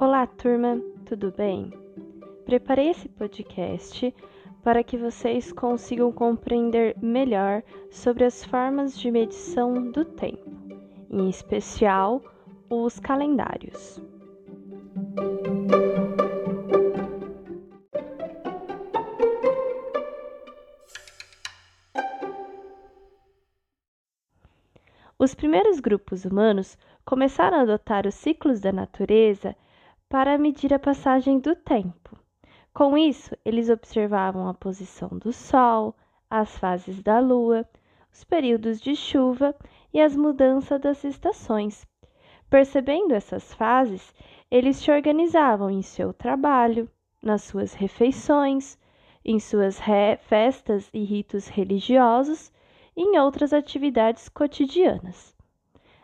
Olá, turma, tudo bem? Preparei esse podcast para que vocês consigam compreender melhor sobre as formas de medição do tempo, em especial os calendários. Os primeiros grupos humanos começaram a adotar os ciclos da natureza para medir a passagem do tempo. Com isso, eles observavam a posição do Sol, as fases da Lua, os períodos de chuva e as mudanças das estações. Percebendo essas fases, eles se organizavam em seu trabalho, nas suas refeições, em suas festas e ritos religiosos e em outras atividades cotidianas.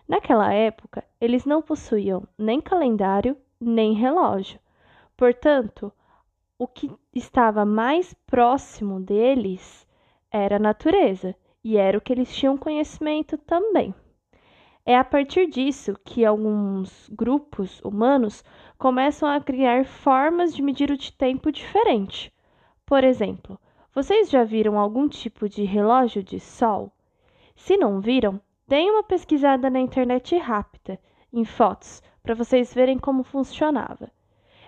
Naquela época, eles não possuíam nem calendário nem relógio. Portanto, o que estava mais próximo deles era a natureza, e era o que eles tinham conhecimento também. É a partir disso que alguns grupos humanos começam a criar formas de medir o tempo diferente. Por exemplo, vocês já viram algum tipo de relógio de sol? Se não viram, deem uma pesquisada na internet rápida, em fotos, para vocês verem como funcionava.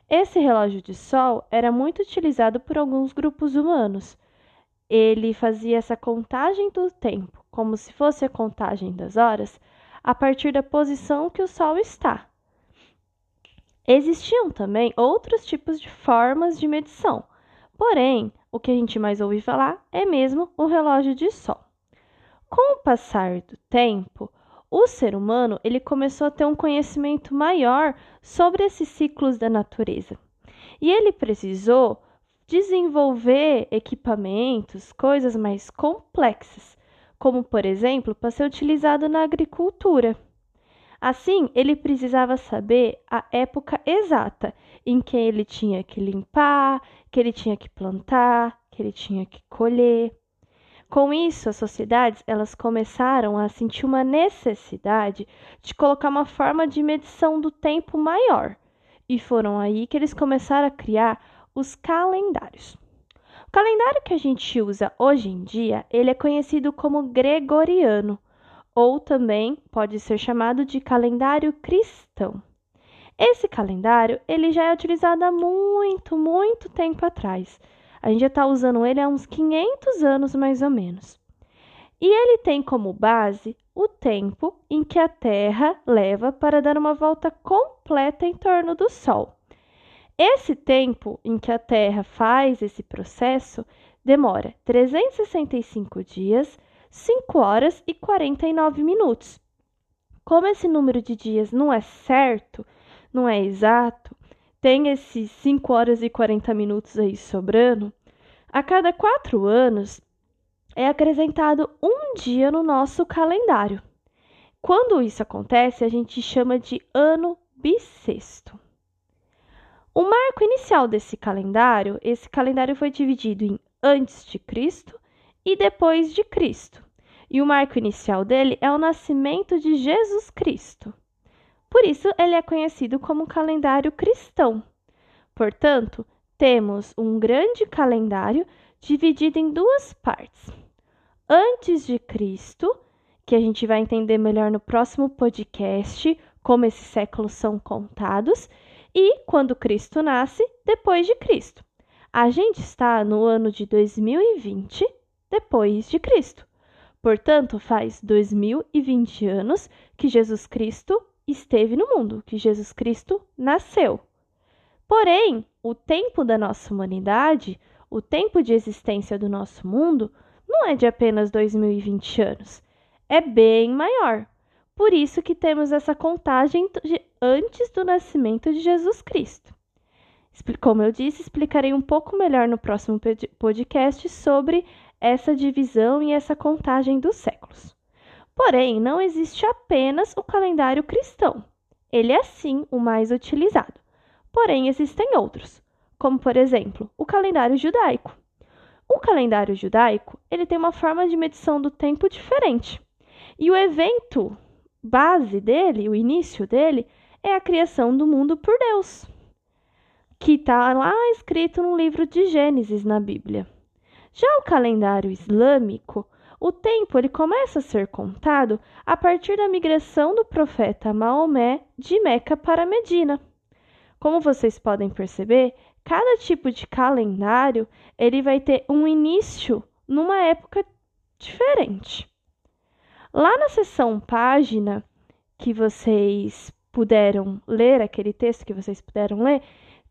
Esse relógio de sol era muito utilizado por alguns grupos humanos. Ele fazia essa contagem do tempo, como se fosse a contagem das horas, a partir da posição que o sol está. Existiam também outros tipos de formas de medição, porém, o que a gente mais ouve falar é mesmo o relógio de sol. Com o passar do tempo, o ser humano ele começou a ter um conhecimento maior sobre esses ciclos da natureza. E ele precisou desenvolver equipamentos, coisas mais complexas, como por exemplo, para ser utilizado na agricultura. Assim, ele precisava saber a época exata em que ele tinha que limpar, que ele tinha que plantar, que ele tinha que colher. Com isso, as sociedades elas começaram a sentir uma necessidade de colocar uma forma de medição do tempo maior. E foram aí que eles começaram a criar os calendários. O calendário que a gente usa hoje em dia, ele é conhecido como gregoriano, ou também pode ser chamado de calendário cristão. Esse calendário, ele já é utilizado há muito, muito tempo atrás a gente já está usando ele há uns 500 anos mais ou menos. E ele tem como base o tempo em que a Terra leva para dar uma volta completa em torno do Sol. Esse tempo em que a Terra faz esse processo demora 365 dias, 5 horas e 49 minutos. Como esse número de dias não é certo, não é exato, tem esses 5 horas e 40 minutos aí sobrando, a cada quatro anos é acrescentado um dia no nosso calendário. Quando isso acontece, a gente chama de ano bissexto. O marco inicial desse calendário, esse calendário foi dividido em antes de Cristo e depois de Cristo. E o marco inicial dele é o nascimento de Jesus Cristo. Por isso, ele é conhecido como calendário cristão. Portanto, temos um grande calendário dividido em duas partes. Antes de Cristo, que a gente vai entender melhor no próximo podcast como esses séculos são contados, e quando Cristo nasce, depois de Cristo. A gente está no ano de 2020 depois de Cristo. Portanto, faz 2020 anos que Jesus Cristo esteve no mundo, que Jesus Cristo nasceu. Porém, o tempo da nossa humanidade, o tempo de existência do nosso mundo, não é de apenas 2020 anos, é bem maior. Por isso que temos essa contagem antes do nascimento de Jesus Cristo. Como eu disse, explicarei um pouco melhor no próximo podcast sobre essa divisão e essa contagem dos séculos. Porém, não existe apenas o calendário cristão. Ele é sim o mais utilizado. Porém, existem outros, como por exemplo, o calendário judaico. O calendário judaico, ele tem uma forma de medição do tempo diferente. E o evento base dele, o início dele, é a criação do mundo por Deus. que está lá escrito no livro de Gênesis na Bíblia. Já o calendário islâmico, o tempo ele começa a ser contado a partir da migração do profeta Maomé de Meca para Medina. Como vocês podem perceber, cada tipo de calendário ele vai ter um início numa época diferente. Lá na seção página que vocês puderam ler, aquele texto que vocês puderam ler,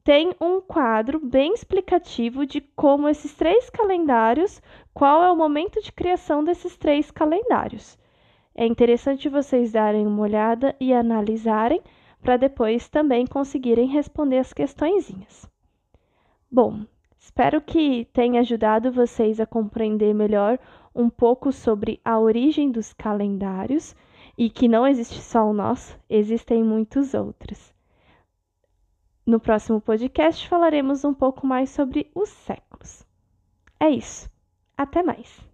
tem um quadro bem explicativo de como esses três calendários, qual é o momento de criação desses três calendários. É interessante vocês darem uma olhada e analisarem para depois também conseguirem responder as questõezinhas. Bom, espero que tenha ajudado vocês a compreender melhor um pouco sobre a origem dos calendários e que não existe só o nosso, existem muitos outros. No próximo podcast falaremos um pouco mais sobre os séculos. É isso. Até mais!